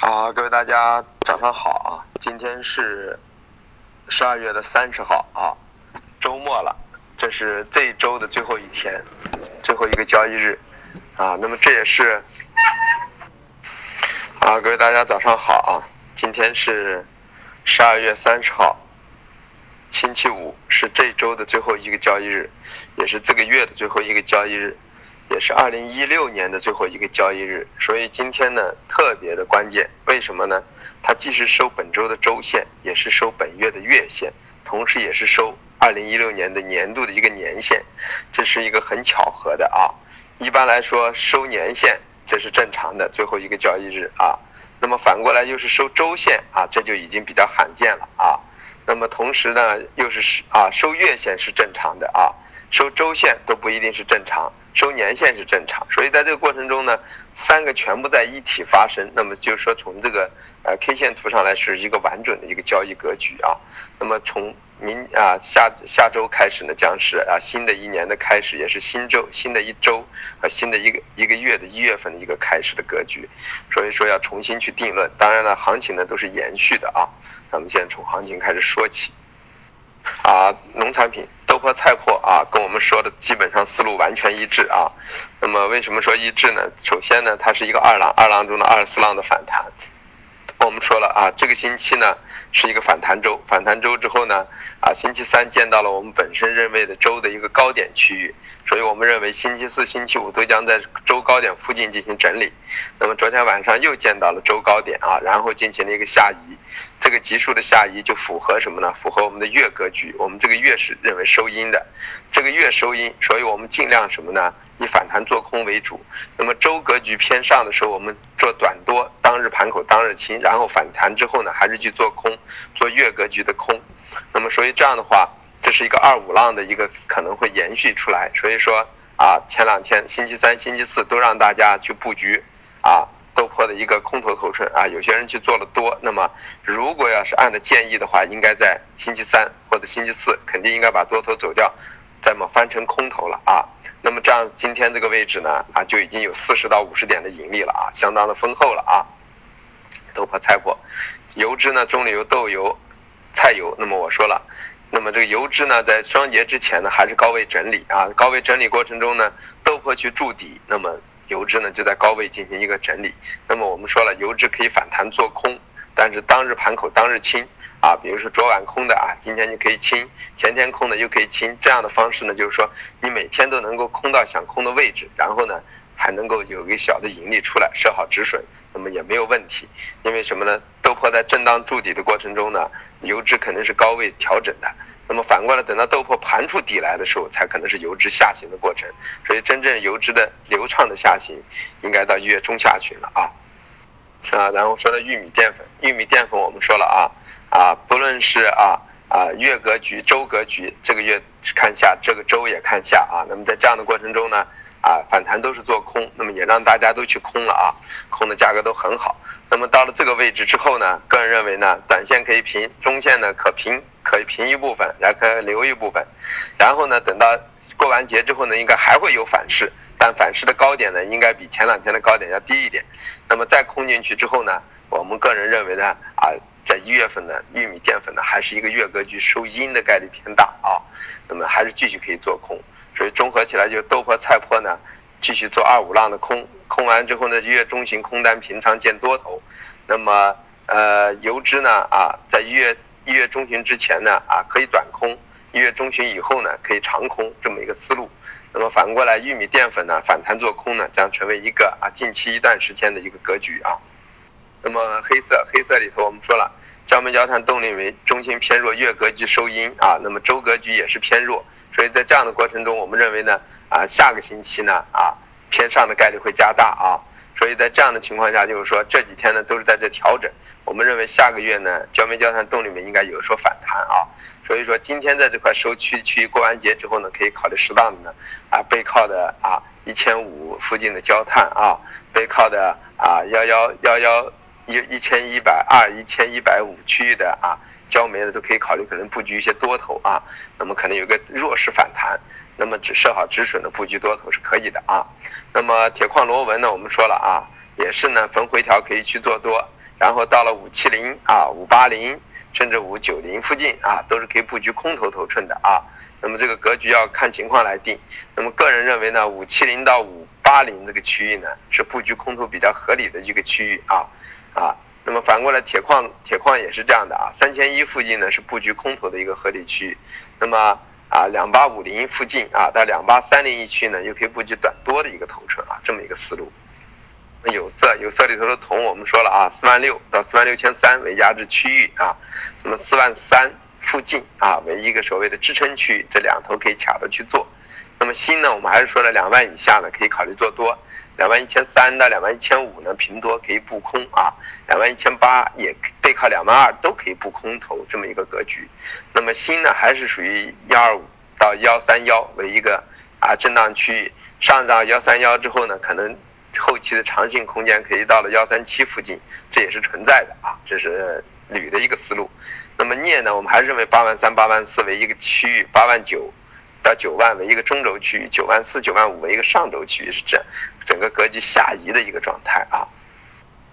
啊，各位大家早上好啊！今天是十二月的三十号啊，周末了，这是这一周的最后一天，最后一个交易日啊。那么这也是啊，各位大家早上好啊！今天是十二月三十号，星期五，是这周的最后一个交易日，也是这个月的最后一个交易日。也是二零一六年的最后一个交易日，所以今天呢特别的关键。为什么呢？它既是收本周的周线，也是收本月的月线，同时也是收二零一六年的年度的一个年线，这是一个很巧合的啊。一般来说收年线这是正常的，最后一个交易日啊。那么反过来又是收周线啊，这就已经比较罕见了啊。那么同时呢又是啊收月线是正常的啊，收周线都不一定是正常。收年线是正常，所以在这个过程中呢，三个全部在一体发生，那么就是说从这个呃 K 线图上来是一个完整的一个交易格局啊。那么从明啊下下周开始呢，将是啊新的一年的开始，也是新周新的一周和新的一个一个月的一月份的一个开始的格局，所以说要重新去定论。当然了，行情呢都是延续的啊。咱们现在从行情开始说起。啊，农产品豆粕、菜粕啊，跟我们说的基本上思路完全一致啊。那么为什么说一致呢？首先呢，它是一个二浪，二浪中的二十四浪的反弹。我们说了啊，这个星期呢是一个反弹周，反弹周之后呢，啊，星期三见到了我们本身认为的周的一个高点区域，所以我们认为星期四、星期五都将在周高点附近进行整理。那么昨天晚上又见到了周高点啊，然后进行了一个下移。这个级数的下移就符合什么呢？符合我们的月格局。我们这个月是认为收阴的，这个月收阴，所以我们尽量什么呢？以反弹做空为主。那么周格局偏上的时候，我们做短多，当日盘口当日清，然后反弹之后呢，还是去做空，做月格局的空。那么所以这样的话，这是一个二五浪的一个可能会延续出来。所以说啊，前两天星期三、星期四都让大家去布局啊。豆粕的一个空头头寸啊，有些人去做了多。那么，如果要是按的建议的话，应该在星期三或者星期四，肯定应该把多头走掉，再么翻成空头了啊。那么这样今天这个位置呢啊，就已经有四十到五十点的盈利了啊，相当的丰厚了啊。豆粕、菜粕，油脂呢，棕榈油、豆油、菜油。那么我说了，那么这个油脂呢，在双节之前呢，还是高位整理啊，高位整理过程中呢，豆粕去筑底，那么。油脂呢就在高位进行一个整理，那么我们说了，油脂可以反弹做空，但是当日盘口当日清啊，比如说昨晚空的啊，今天你可以清，前天空的又可以清，这样的方式呢，就是说你每天都能够空到想空的位置，然后呢还能够有一个小的盈利出来，设好止损，那么也没有问题，因为什么呢？豆粕在震荡筑底的过程中呢，油脂肯定是高位调整的。那么反过来，等到豆粕盘出底来的时候，才可能是油脂下行的过程。所以真正油脂的流畅的下行，应该到一月中下旬了啊。啊，然后说到玉米淀粉，玉米淀粉我们说了啊啊，不论是啊啊月格局、周格局，这个月看下，这个周也看下啊。那么在这样的过程中呢，啊反弹都是做空，那么也让大家都去空了啊，空的价格都很好。那么到了这个位置之后呢，个人认为呢，短线可以平，中线呢可平。可以平一部分，然后可以留一部分，然后呢，等到过完节之后呢，应该还会有反噬，但反噬的高点呢，应该比前两天的高点要低一点。那么再空进去之后呢，我们个人认为呢，啊，在一月份呢，玉米淀粉呢，还是一个月格局收阴的概率偏大啊，那么还是继续可以做空。所以综合起来，就豆粕、菜粕呢，继续做二五浪的空，空完之后呢，一月中旬空单平仓见多头。那么呃，油脂呢，啊，在一月。一月中旬之前呢，啊，可以短空；一月中旬以后呢，可以长空，这么一个思路。那么反过来，玉米淀粉呢，反弹做空呢，将成为一个啊近期一段时间的一个格局啊。那么黑色，黑色里头我们说了，焦煤焦炭动力煤中心偏弱，月格局收阴啊，那么周格局也是偏弱，所以在这样的过程中，我们认为呢，啊下个星期呢，啊偏上的概率会加大啊。所以在这样的情况下，就是说这几天呢都是在这调整。我们认为下个月呢，焦煤焦炭动力煤应该有所反弹啊。所以说今天在这块收区区过完节之后呢，可以考虑适当的呢啊背靠的啊一千五附近的焦炭啊，背靠的啊幺幺幺幺一一千一百二一千一百五区域的啊焦煤的都可以考虑可能布局一些多头啊。那么可能有个弱势反弹，那么只设好止损的布局多头是可以的啊。那么铁矿螺纹呢，我们说了啊，也是呢逢回调可以去做多。然后到了五七零啊、五八零甚至五九零附近啊，都是可以布局空头头寸的啊。那么这个格局要看情况来定。那么个人认为呢，五七零到五八零这个区域呢，是布局空头比较合理的一个区域啊啊。那么反过来，铁矿铁矿也是这样的啊，三千一附近呢是布局空头的一个合理区域。那么啊，两八五零附近啊到两八三零一区呢，又可以布局短多的一个头寸啊，这么一个思路。有色有色里头的铜，我们说了啊，四万六到四万六千三为压制区域啊，那么四万三。附近啊为一个所谓的支撑区域，这两头可以卡着去做。那么锌呢，我们还是说了两万以下呢可以考虑做多，两万一千三到两万一千五呢平多可以布空啊，两万一千八也背靠两万二都可以布空头这么一个格局。那么锌呢还是属于幺二五到幺三幺为一个啊震荡区域，上涨幺三幺之后呢，可能后期的长性空间可以到了幺三七附近，这也是存在的啊，这是铝的一个思路。那么镍呢，我们还是认为八万三、八万四为一个区域，八万九到九万为一个中轴区域，九万四、九万五为一个上轴区域，是这整个格局下移的一个状态啊。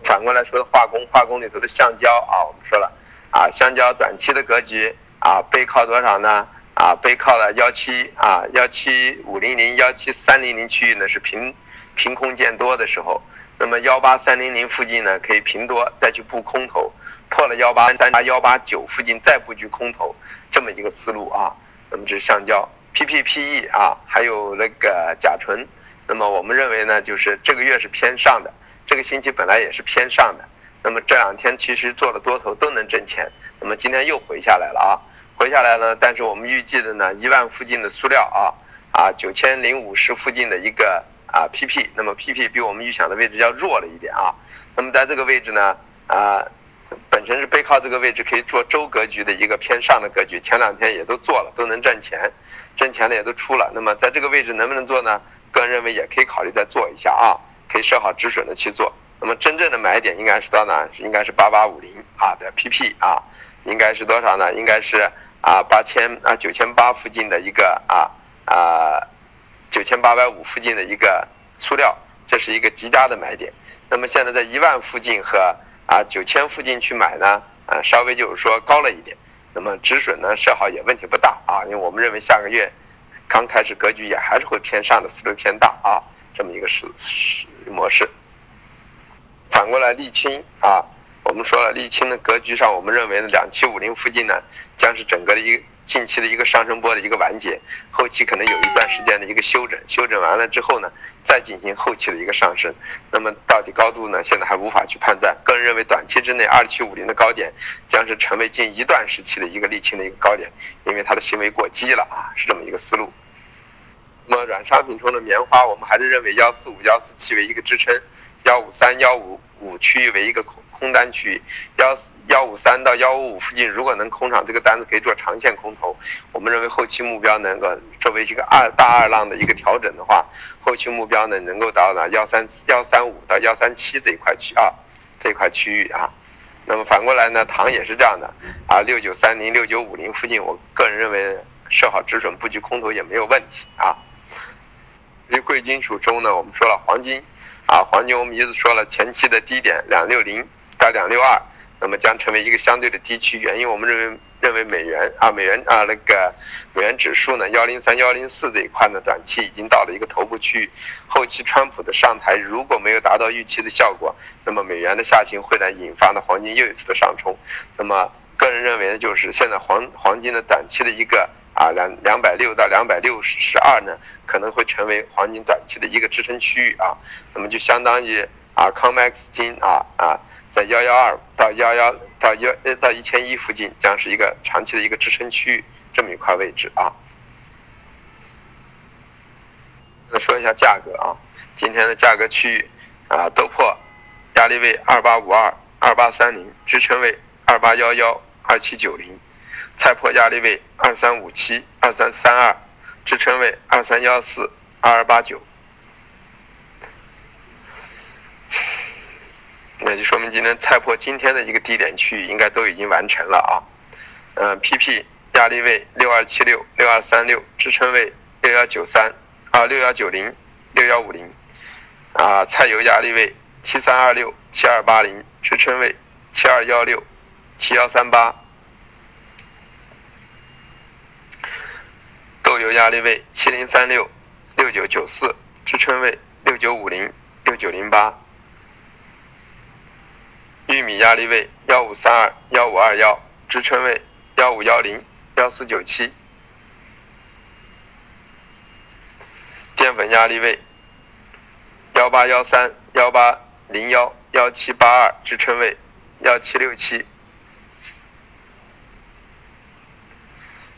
反过来说，化工化工里头的橡胶啊，我们说了啊，橡胶短期的格局啊，背靠多少呢？啊，背靠了幺七啊，幺七五零零、幺七三零零区域呢是平平空见多的时候，那么幺八三零零附近呢可以平多再去布空头。破了幺八三八幺八九附近再布局空头，这么一个思路啊。那么这是橡胶，PPPE 啊，还有那个甲醇。那么我们认为呢，就是这个月是偏上的，这个星期本来也是偏上的。那么这两天其实做了多头都能挣钱。那么今天又回下来了啊，回下来了。但是我们预计的呢，一万附近的塑料啊，啊九千零五十附近的一个啊 PP，那么 PP 比我们预想的位置要弱了一点啊。那么在这个位置呢，啊。本身是背靠这个位置可以做周格局的一个偏上的格局，前两天也都做了，都能挣钱，挣钱的也都出了。那么在这个位置能不能做呢？个人认为也可以考虑再做一下啊，可以设好止损的去做。那么真正的买点应该是到哪？应该是八八五零啊的 PP 啊，应该是多少呢？应该是啊八千啊九千八附近的一个啊啊九千八百五附近的一个塑料，这是一个极佳的买点。那么现在在一万附近和啊，九千附近去买呢，啊，稍微就是说高了一点，那么止损呢设好也问题不大啊，因为我们认为下个月刚开始格局也还是会偏上的，思路偏大啊，这么一个是是模式。反过来沥青啊，我们说了沥青的格局上，我们认为呢两七五零附近呢将是整个的一个。近期的一个上升波的一个完结，后期可能有一段时间的一个休整，休整完了之后呢，再进行后期的一个上升。那么到底高度呢？现在还无法去判断。个人认为，短期之内二七五零的高点将是成为近一段时期的一个沥青的一个高点，因为它的行为过激了啊，是这么一个思路。那么软商品中的棉花，我们还是认为幺四五幺四七为一个支撑，幺五三幺五五区域为一个空空单区，幺四。幺五三到幺五五附近，如果能空场这个单子，可以做长线空头。我们认为后期目标能够作为这个二大二浪的一个调整的话，后期目标呢能够到达幺三幺三五到幺三七这一块区啊，这块区域啊。那么反过来呢，糖也是这样的啊，六九三零六九五零附近，我个人认为设好止损布局空头也没有问题啊。于贵金属中呢，我们说了黄金啊，黄金我们一直说了前期的低点两六零到两六二。那么将成为一个相对的低区，原因我们认为认为美元啊美元啊那个美元指数呢幺零三幺零四这一块呢短期已经到了一个头部区域，后期川普的上台如果没有达到预期的效果，那么美元的下行会呢引发呢黄金又一次的上冲。那么个人认为呢就是现在黄黄金的短期的一个啊两两百六到两百六十二呢可能会成为黄金短期的一个支撑区域啊，那么就相当于啊 COMEX 金啊啊。在幺幺二到幺幺到幺到一千一附近，将是一个长期的一个支撑区域，这么一块位置啊。那说一下价格啊，今天的价格区域啊都破压力位二八五二、二八三零，支撑位二八幺幺、二七九零，菜粕压力位二三五七、二三三二，支撑位二三幺四、二二八九。那就说明今天菜粕今天的一个低点区域应该都已经完成了啊，嗯，PP 压力位六二七六六二三六，支撑位六幺九三啊六幺九零六幺五零，啊，菜油压力位七三二六七二八零，支撑位七二幺六七幺三八。豆油压力位七零三六六九九四，支撑位六九五零六九零八。玉米压力位幺五三二幺五二幺，支撑位幺五幺零幺四九七。淀粉压力位幺八幺三幺八零幺幺七八二，支撑位幺七六七。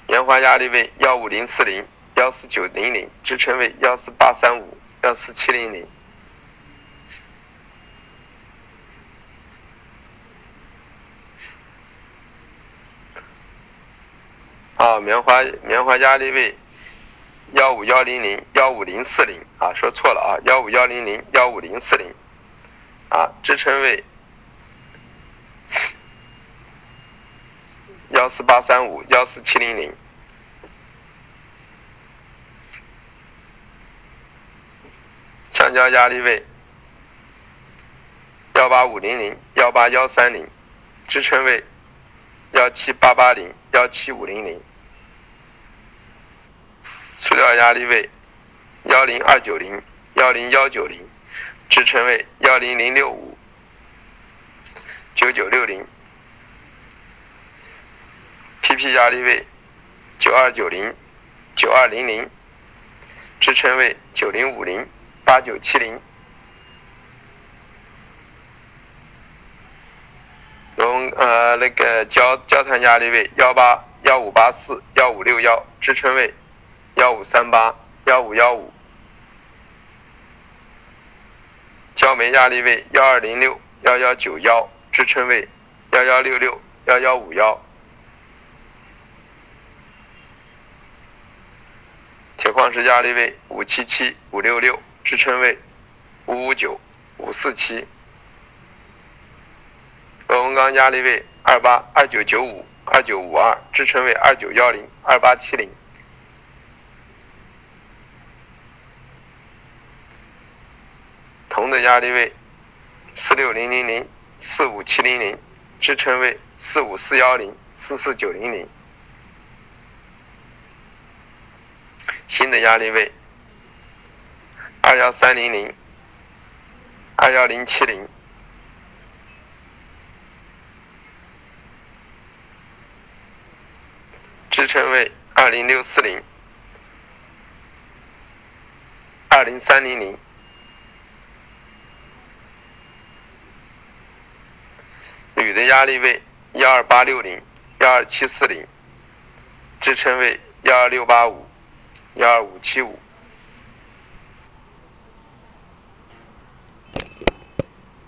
棉花压力位幺五零四零幺四九零零，支撑位幺四八三五幺四七零零。啊，棉花棉花压力位幺五幺零零幺五零四零啊，说错了啊，幺五幺零零幺五零四零啊，支撑位幺四八三五幺四七零零。橡胶压力位幺八五零零幺八幺三零，支撑位幺七八八零幺七五零零。塑料压力位幺零二九零幺零幺九零，支撑位幺零零六五九九六零。PP 压力位九二九零九二零零，支撑位九零五零八九七零。龙呃那个焦焦炭压力位幺八幺五八四幺五六幺，支撑位。幺五三八幺五幺五，焦煤压力位幺二零六幺幺九幺，支撑位幺幺六六幺幺五幺。铁矿石压力位五七七五六六，支撑位五五九五四七。螺纹钢压力位二八二九九五二九五二，支撑位二九幺零二八七零。铜的压力位四六零零零四五七零零，支撑位四五四幺零四四九零零。新的压力位二幺三零零二幺零七零，支撑位二零六四零二零三零零。铝的压力位幺二八六零幺二七四零，支撑位幺二六八五幺二五七五。